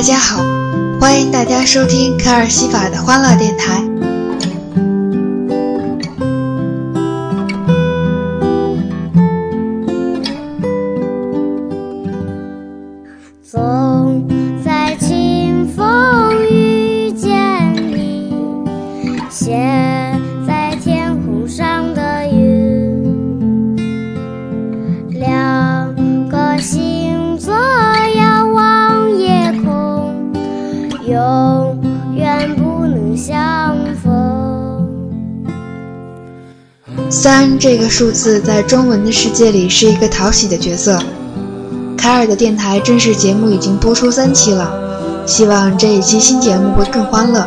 大家好，欢迎大家收听卡尔西法的欢乐电台。三这个数字在中文的世界里是一个讨喜的角色。凯尔的电台正式节目已经播出三期了，希望这一期新节目会更欢乐。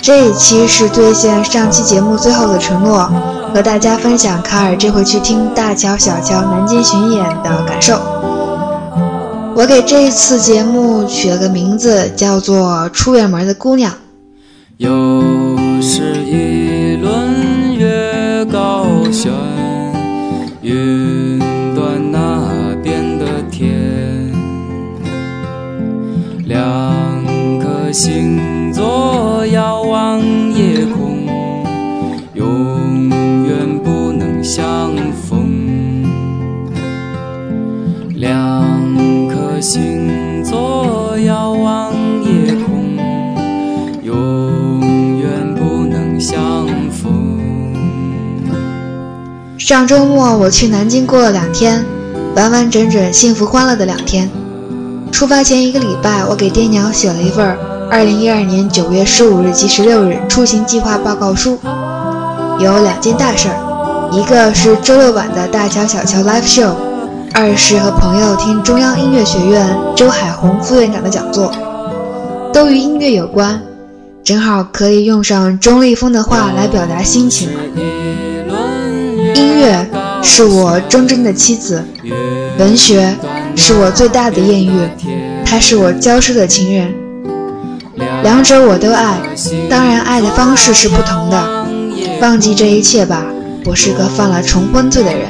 这一期是兑现上期节目最后的承诺，和大家分享凯尔这回去听大乔小乔南京巡演的感受。我给这一次节目取了个名字，叫做《出远门的姑娘》。又是一轮高悬，云端那边的天，两颗星座遥望夜空，永远不能相逢。两颗星上周末我去南京过了两天，完完整整、幸福欢乐的两天。出发前一个礼拜，我给爹娘写了一份2012年9月15日及16日出行计划报告书，有两件大事儿，一个是周六晚的大乔小乔 live show，二是和朋友听中央音乐学院周海红副院长的讲座，都与音乐有关，正好可以用上钟立风的话来表达心情。音乐是我忠贞的妻子，文学是我最大的艳遇，他是我娇奢的情人，两者我都爱，当然爱的方式是不同的。忘记这一切吧，我是个犯了重婚罪的人。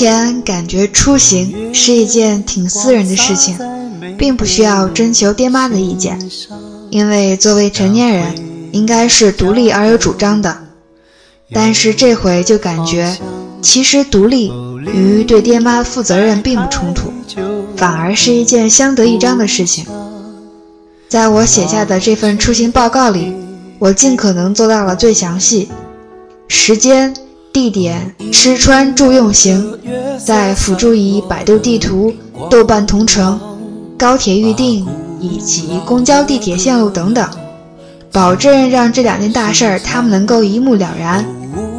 前感觉出行是一件挺私人的事情，并不需要征求爹妈的意见，因为作为成年人应该是独立而有主张的。但是这回就感觉，其实独立与对爹妈负责任并不冲突，反而是一件相得益彰的事情。在我写下的这份出行报告里，我尽可能做到了最详细，时间。地点、吃穿住用行，再辅助以百度地图、豆瓣同城、高铁预订以及公交、地铁线路等等，保证让这两件大事儿他们能够一目了然，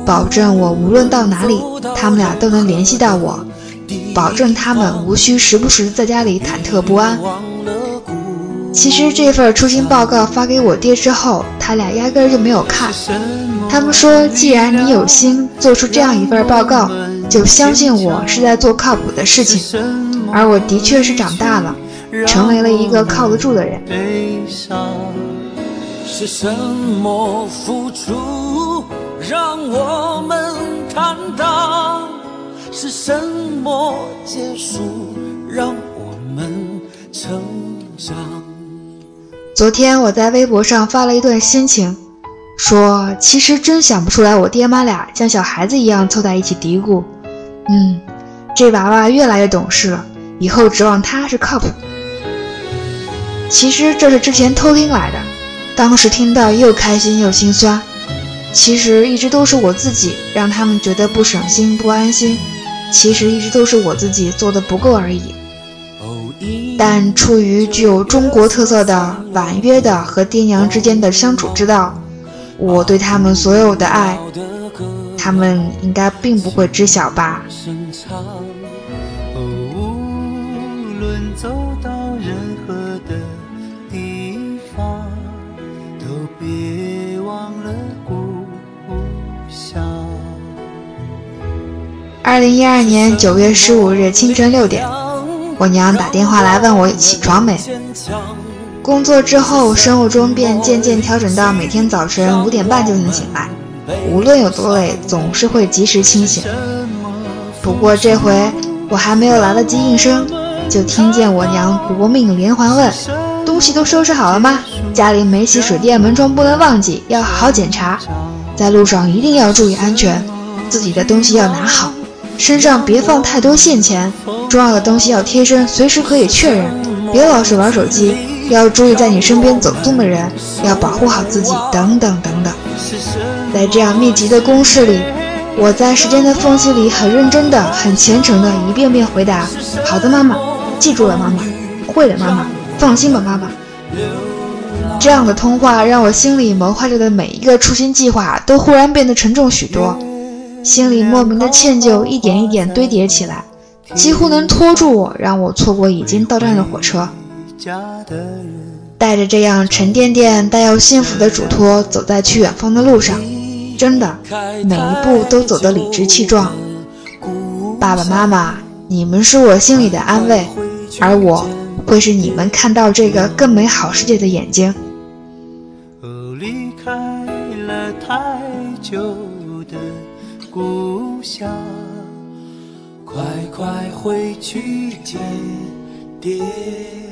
保证我无论到哪里，他们俩都能联系到我，保证他们无需时不时在家里忐忑不安。其实这份出行报告发给我爹之后，他俩压根就没有看。他们说，既然你有心做出这样一份报告，就相信我是在做靠谱的事情。而我的确是长大了，成为了一个靠得住的人。是什么付出让我们坦荡？是什么结束让我们成长？昨天我在微博上发了一段心情，说其实真想不出来我爹妈俩像小孩子一样凑在一起嘀咕，嗯，这娃娃越来越懂事了，以后指望他是靠谱。其实这是之前偷听来的，当时听到又开心又心酸。其实一直都是我自己让他们觉得不省心、不安心。其实一直都是我自己做的不够而已。但出于具有中国特色的婉约的和爹娘之间的相处之道，我对他们所有的爱，他们应该并不会知晓吧。二零一二年九月十五日清晨六点，我娘打电话来问我起床没。工作之后，生物钟便渐渐调整到每天早晨五点半就能醒来，无论有多累，总是会及时清醒。不过这回我还没有来得及应声，就听见我娘夺命连环问：“东西都收拾好了吗？家里煤气、水电、门窗不能忘记，要好好检查。在路上一定要注意安全，自己的东西要拿好。”身上别放太多现钱，重要的东西要贴身，随时可以确认。别老是玩手机，要注意在你身边走动的人，要保护好自己，等等等等。在这样密集的公式里，我在时间的缝隙里很认真的、很虔诚的一遍遍回答：“好的，妈妈，记住了，妈妈，会的，妈妈，放心吧，妈妈。”这样的通话让我心里谋划着的每一个出行计划都忽然变得沉重许多。心里莫名的歉疚一点一点堆叠起来，几乎能拖住我，让我错过已经到站的火车。带着这样沉甸甸、带有幸福的嘱托，走在去远方的路上，真的每一步都走得理直气壮。爸爸妈妈，你们是我心里的安慰，而我会是你们看到这个更美好世界的眼睛。离开了太久。故乡，快快回去见爹。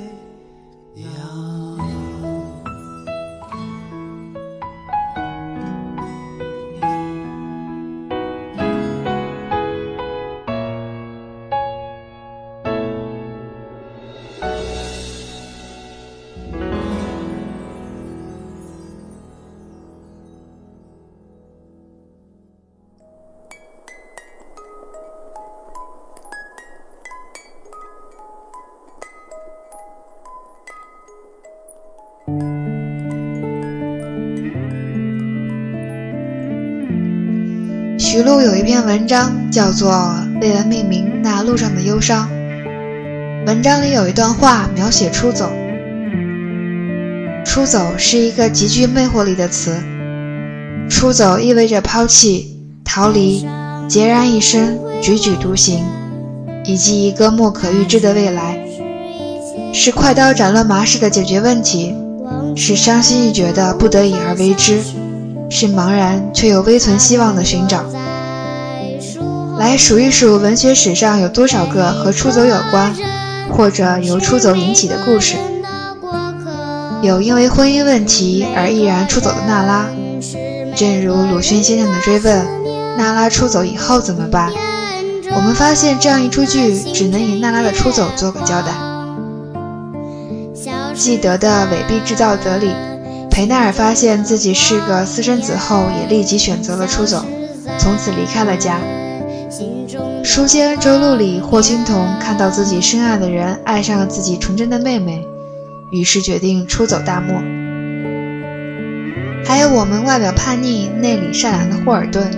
章叫做《为了命名那路上的忧伤》。文章里有一段话描写出走。出走是一个极具魅惑力的词。出走意味着抛弃、逃离、孑然一身、踽踽独行，以及一个莫可预知的未来。是快刀斩乱麻似的解决问题，是伤心欲绝的不得已而为之，是茫然却又微存希望的寻找。来数一数文学史上有多少个和出走有关，或者由出走引起的故事。有因为婚姻问题而毅然出走的娜拉，正如鲁迅先生的追问：娜拉出走以后怎么办？我们发现这样一出剧只能以娜拉的出走做个交代。记得的《伪币制造者》里，裴奈尔发现自己是个私生子后，也立即选择了出走，从此离开了家。《书仙恩仇录》里，霍青桐看到自己深爱的人爱上了自己纯真的妹妹，于是决定出走大漠。还有我们外表叛逆、内里善良的霍尔顿，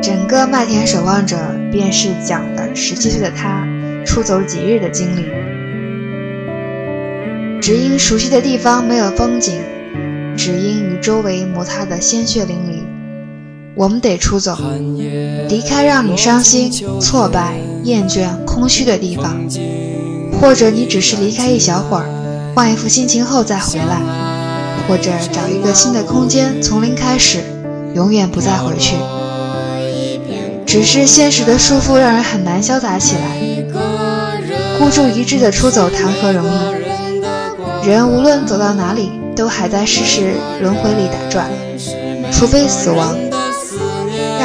整个《麦田守望者》便是讲的十七岁的他出走几日的经历。只因熟悉的地方没有风景，只因与周围摩擦的鲜血淋漓。我们得出走，离开让你伤心、挫败、厌倦、空虚的地方，或者你只是离开一小会儿，换一副心情后再回来，或者找一个新的空间，从零开始，永远不再回去。只是现实的束缚让人很难潇洒起来，孤注一掷的出走谈何容易？人无论走到哪里，都还在世事轮回里打转，除非死亡。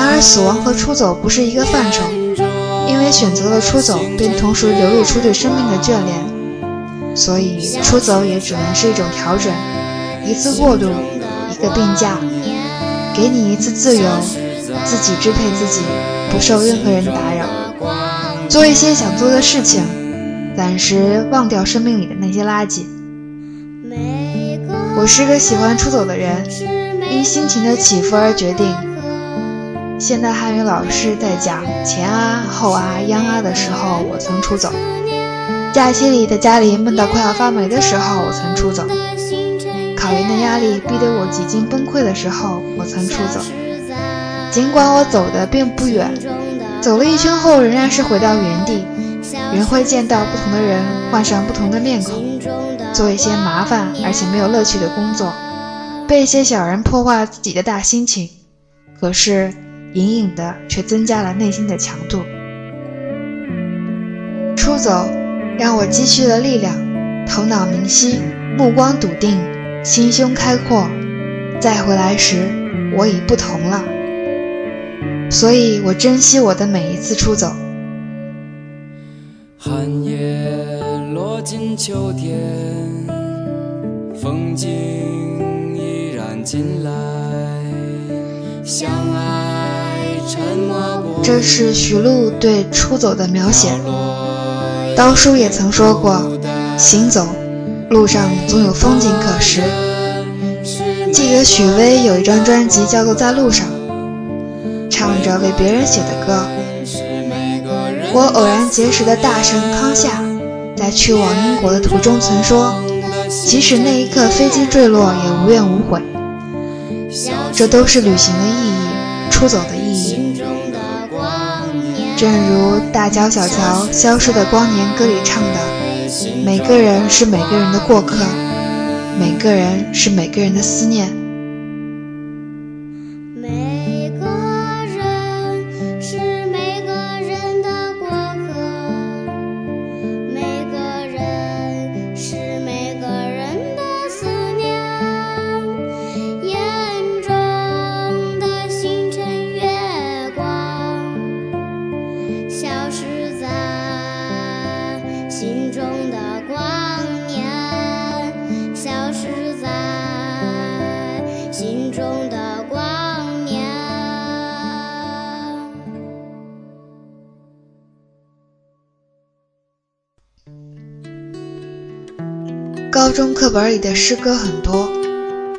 然而，死亡和出走不是一个范畴，因为选择了出走，便同时流露出对生命的眷恋，所以出走也只能是一种调整，一次过渡，一个病假。给你一次自由，自己支配自己，不受任何人打扰，做一些想做的事情，暂时忘掉生命里的那些垃圾。我是个喜欢出走的人，因心情的起伏而决定。现代汉语老师在讲前啊、后啊、央啊的时候，我曾出走；假期里在家里闷到快要发霉的时候，我曾出走；考研的压力逼得我几近崩溃的时候，我曾出走。尽管我走的并不远，走了一圈后仍然是回到原地，仍会见到不同的人，换上不同的面孔，做一些麻烦而且没有乐趣的工作，被一些小人破坏自己的大心情。可是。隐隐的，却增加了内心的强度。出走让我积蓄了力量，头脑明晰，目光笃定，心胸开阔。再回来时，我已不同了。所以我珍惜我的每一次出走。寒夜落进秋天，风景依然进来，相爱。这是徐璐对出走的描写。刀叔也曾说过：“行走，路上总有风景可识。”记得许巍有一张专辑叫做《在路上》，唱着为别人写的歌。我偶然结识的大神康夏，在去往英国的途中曾说：“即使那一刻飞机坠落，也无怨无悔。”这都是旅行的意义，出走的。正如大乔小乔消失的光年歌里唱的：“每个人是每个人的过客，每个人是每个人的思念。”课本里的诗歌很多，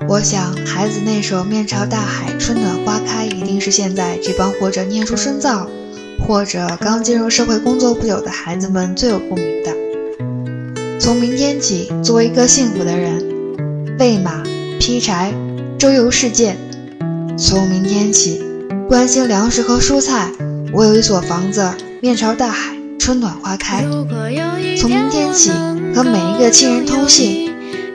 我想孩子那首“面朝大海，春暖花开”一定是现在这帮或者念书深造，或者刚进入社会工作不久的孩子们最有共鸣的。从明天起，做一个幸福的人，喂马、劈柴、周游世界。从明天起，关心粮食和蔬菜。我有一所房子，面朝大海，春暖花开。从明天起。和每一个亲人通信，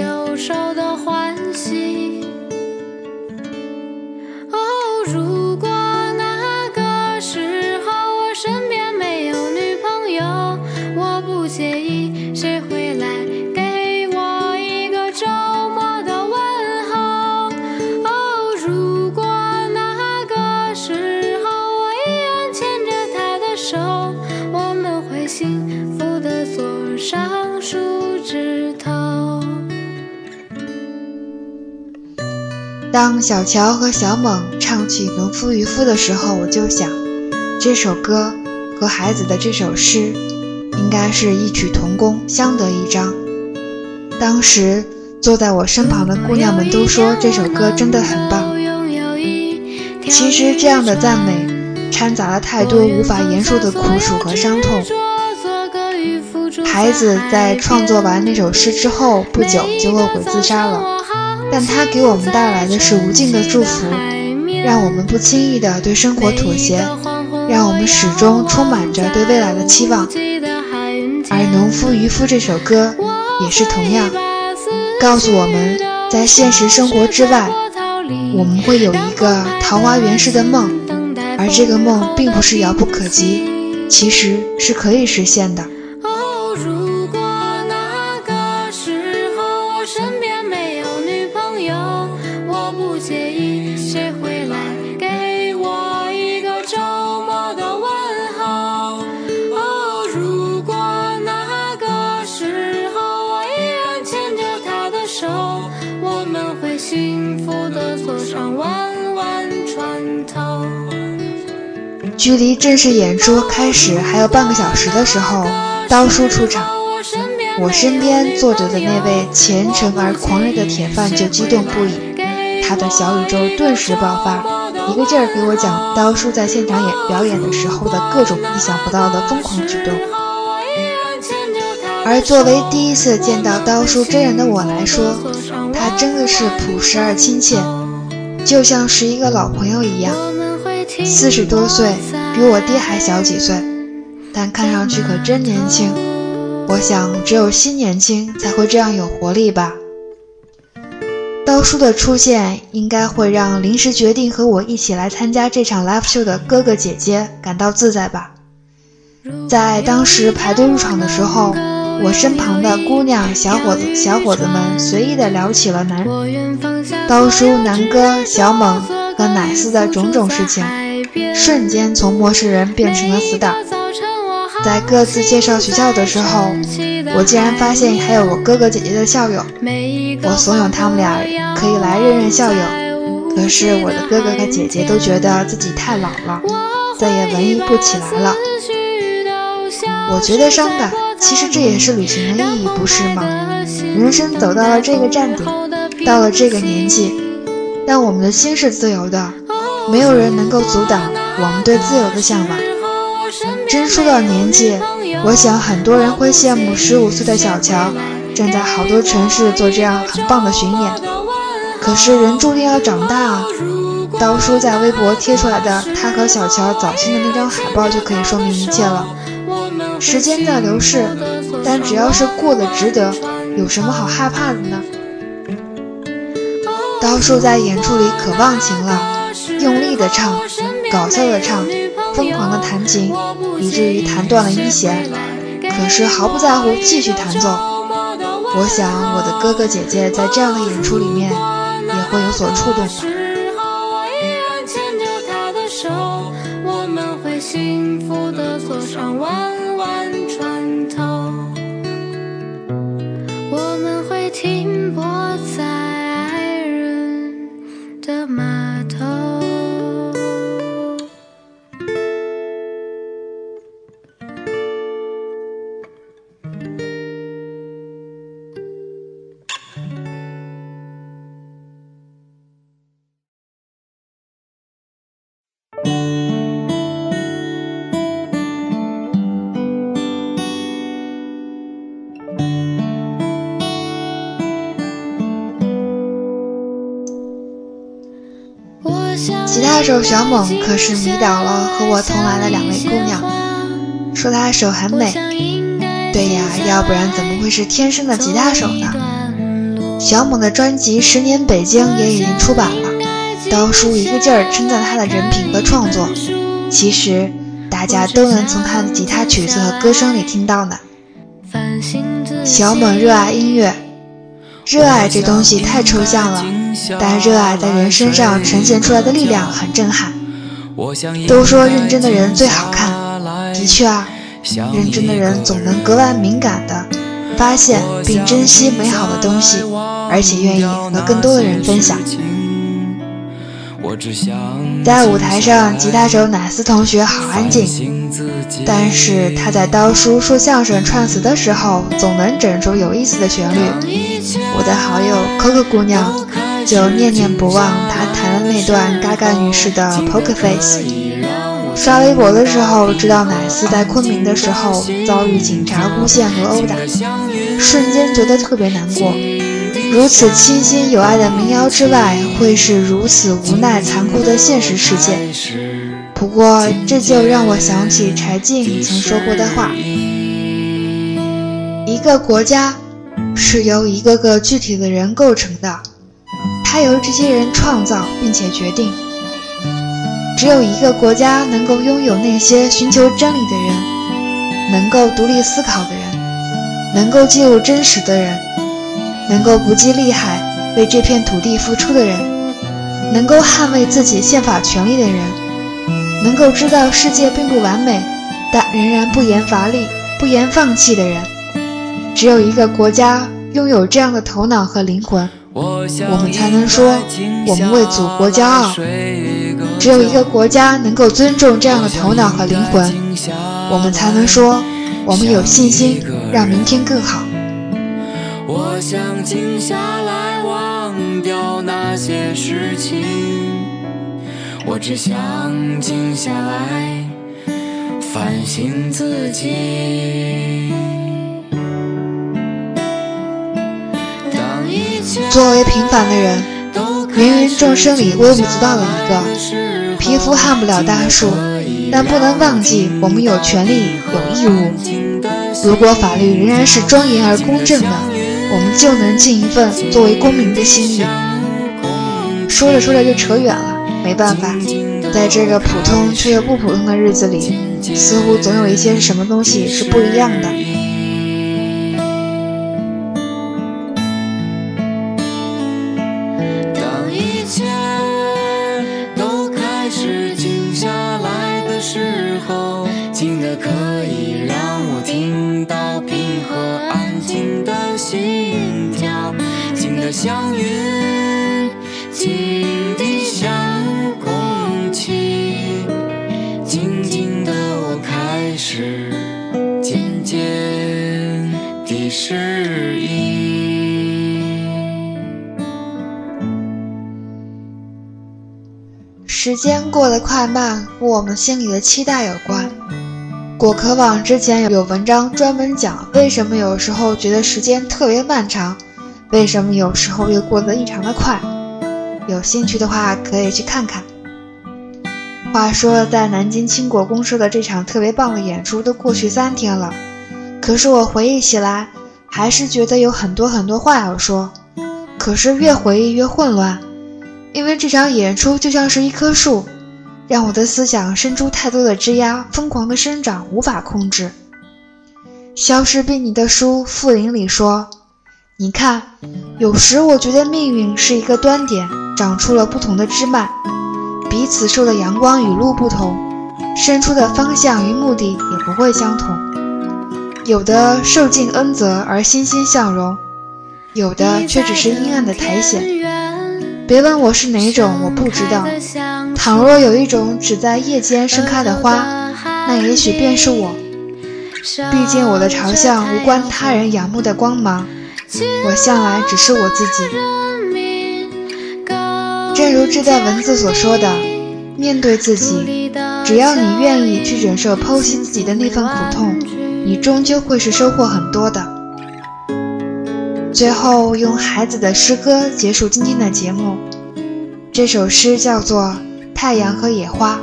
等当小乔和小猛唱起《农夫渔夫》的时候，我就想，这首歌和孩子的这首诗，应该是异曲同工，相得益彰。当时坐在我身旁的姑娘们都说这首歌真的很棒。其实这样的赞美，掺杂了太多无法言说的苦楚和伤痛。孩子在创作完那首诗之后不久就恶鬼自杀了，但它给我们带来的是无尽的祝福，让我们不轻易的对生活妥协，让我们始终充满着对未来的期望。而《农夫渔夫》这首歌也是同样，告诉我们在现实生活之外，我们会有一个桃花源式的梦，而这个梦并不是遥不可及，其实是可以实现的。距离正式演出开始还有半个小时的时候，刀叔出场。我身边坐着的那位虔诚而狂热的铁饭就激动不已，他的小宇宙顿时爆发，一个劲儿给我讲刀叔在现场演表演的时候的各种意想不到的疯狂举动。而作为第一次见到刀叔真人的我来说，他真的是朴实而亲切，就像是一个老朋友一样。四十多岁，比我爹还小几岁，但看上去可真年轻。我想，只有心年轻才会这样有活力吧。刀叔的出现，应该会让临时决定和我一起来参加这场 live show 的哥哥姐姐感到自在吧。在当时排队入场的时候，我身旁的姑娘、小伙子、小伙子们随意的聊起了南刀叔、南哥、小猛和奶丝的种种事情。瞬间从陌生人变成了死党。在各自介绍学校的时候，我竟然发现还有我哥哥姐姐的校友。我怂恿他们俩可以来认认校友，可是我的哥哥和姐姐都觉得自己太老了，再也文艺不起来了。我觉得伤感，其实这也是旅行的意义，不是吗？人生走到了这个站点，到了这个年纪，但我们的心是自由的。没有人能够阻挡我们对自由的向往。真说到年纪，我想很多人会羡慕十五岁的小乔，正在好多城市做这样很棒的巡演。可是人注定要长大啊！刀叔在微博贴出来的他和小乔早先的那张海报就可以说明一切了。时间在流逝，但只要是过得值得，有什么好害怕的呢？刀叔在演出里可忘情了。用力的唱，搞笑的唱，疯狂的弹琴，以至于弹断了一弦，可是毫不在乎，继续弹奏。我想我的哥哥姐姐在这样的演出里面也会有所触动吧。他手小猛可是迷倒了和我同来的两位姑娘，说他手很美。对呀，要不然怎么会是天生的吉他手呢？小猛的专辑《十年北京》也已经出版了，刀叔一个劲儿称赞他的人品和创作。其实大家都能从他的吉他曲子和歌声里听到呢。小猛热爱音乐，热爱这东西太抽象了。但热爱在人身上呈现出来的力量很震撼。都说认真的人最好看，的确啊，认真的人总能格外敏感的发现并珍惜美好的东西，而且愿意和更多的人分享。我只想在舞台上，吉他手乃斯同学好安静，但是他在刀叔说相声串词的时候，总能整出有意思的旋律。我的好友 Coco 姑娘。就念念不忘他弹的那段嘎嘎女士的 Poker Face。刷微博的时候，知道乃斯在昆明的时候遭遇警察诬陷和殴打，瞬间觉得特别难过。如此清新有爱的民谣之外，会是如此无奈残酷的现实世界。不过，这就让我想起柴静曾说过的话：一个国家是由一个个具体的人构成的。它由这些人创造并且决定。只有一个国家能够拥有那些寻求真理的人，能够独立思考的人，能够记录真实的人，能够不计利害为这片土地付出的人，能够捍卫自己宪法权利的人，能够知道世界并不完美，但仍然不言乏力、不言放弃的人。只有一个国家拥有这样的头脑和灵魂，我们才能说我们为祖国骄傲。只有一个国家能够尊重这样的头脑和灵魂，我们才能说我们有信心让明天更好。我想静下来忘掉那些事情，我只想静下来反省自己。作为平凡的人，芸芸众生里微不足道的一个，皮肤撼不了大树，但不能忘记我们有权利、有义务。如果法律仍然是庄严而公正的，我们就能尽一份作为公民的心意。说着说着就扯远了，没办法，在这个普通却又不普通的日子里，似乎总有一些什么东西是不一样的。当一切都开始静下来的时候，静的可以让我听到平和安静心跳，静得像云，静的像空气，静静的我开始渐渐的适应。时间过得快慢，和我们心里的期待有关。果壳网之前有有文章专门讲，为什么有时候觉得时间特别漫长。为什么有时候又过得异常的快？有兴趣的话可以去看看。话说，在南京倾国公社的这场特别棒的演出都过去三天了，可是我回忆起来，还是觉得有很多很多话要说。可是越回忆越混乱，因为这场演出就像是一棵树，让我的思想生出太多的枝桠，疯狂的生长，无法控制。消失比尼的书《复林》里说。你看，有时我觉得命运是一个端点，长出了不同的枝蔓，彼此受的阳光雨露不同，生出的方向与目的也不会相同。有的受尽恩泽而欣欣向荣，有的却只是阴暗的苔藓。别问我是哪种，我不知道。倘若有一种只在夜间盛开的花，那也许便是我。毕竟我的朝向无关他人仰慕的光芒。我向来只是我自己，正如这段文字所说的，面对自己，只要你愿意去忍受剖析自己的那份苦痛，你终究会是收获很多的。最后用孩子的诗歌结束今天的节目，这首诗叫做《太阳和野花》。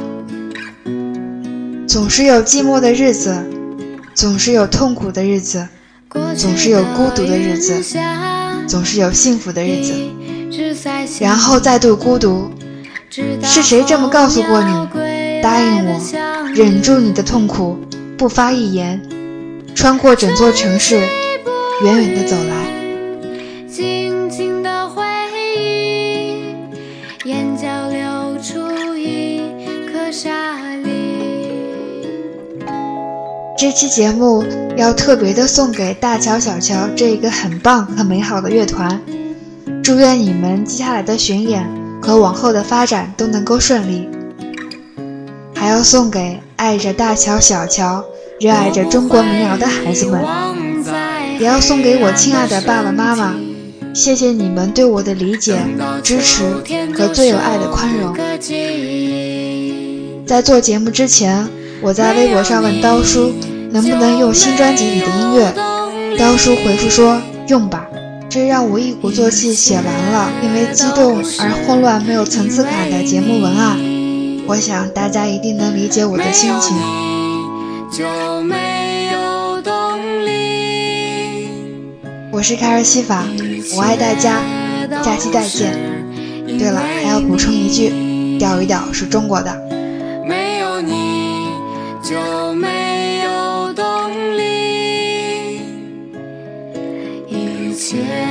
总是有寂寞的日子，总是有痛苦的日子。总是有孤独的日子，总是有幸福的日子，然后再度孤独。是谁这么告诉过你？答应我，忍住你的痛苦，不发一言，穿过整座城市，远远的走来。这期节目要特别的送给大乔、小乔这一个很棒、很美好的乐团，祝愿你们接下来的巡演和往后的发展都能够顺利。还要送给爱着大乔、小乔、热爱着中国民谣的孩子们，也要送给我亲爱的爸爸妈妈，谢谢你们对我的理解、支持和最有爱的宽容。在做节目之前。我在微博上问刀叔能不能用新专辑里的音乐，刀叔回复说用吧，这让我一鼓作气写完了因为激动而混乱没有层次感的节目文案。我想大家一定能理解我的心情。我是凯尔西法，我爱大家，下期再见。对了，还要补充一句，钓鱼岛是中国的。没有你就没谢，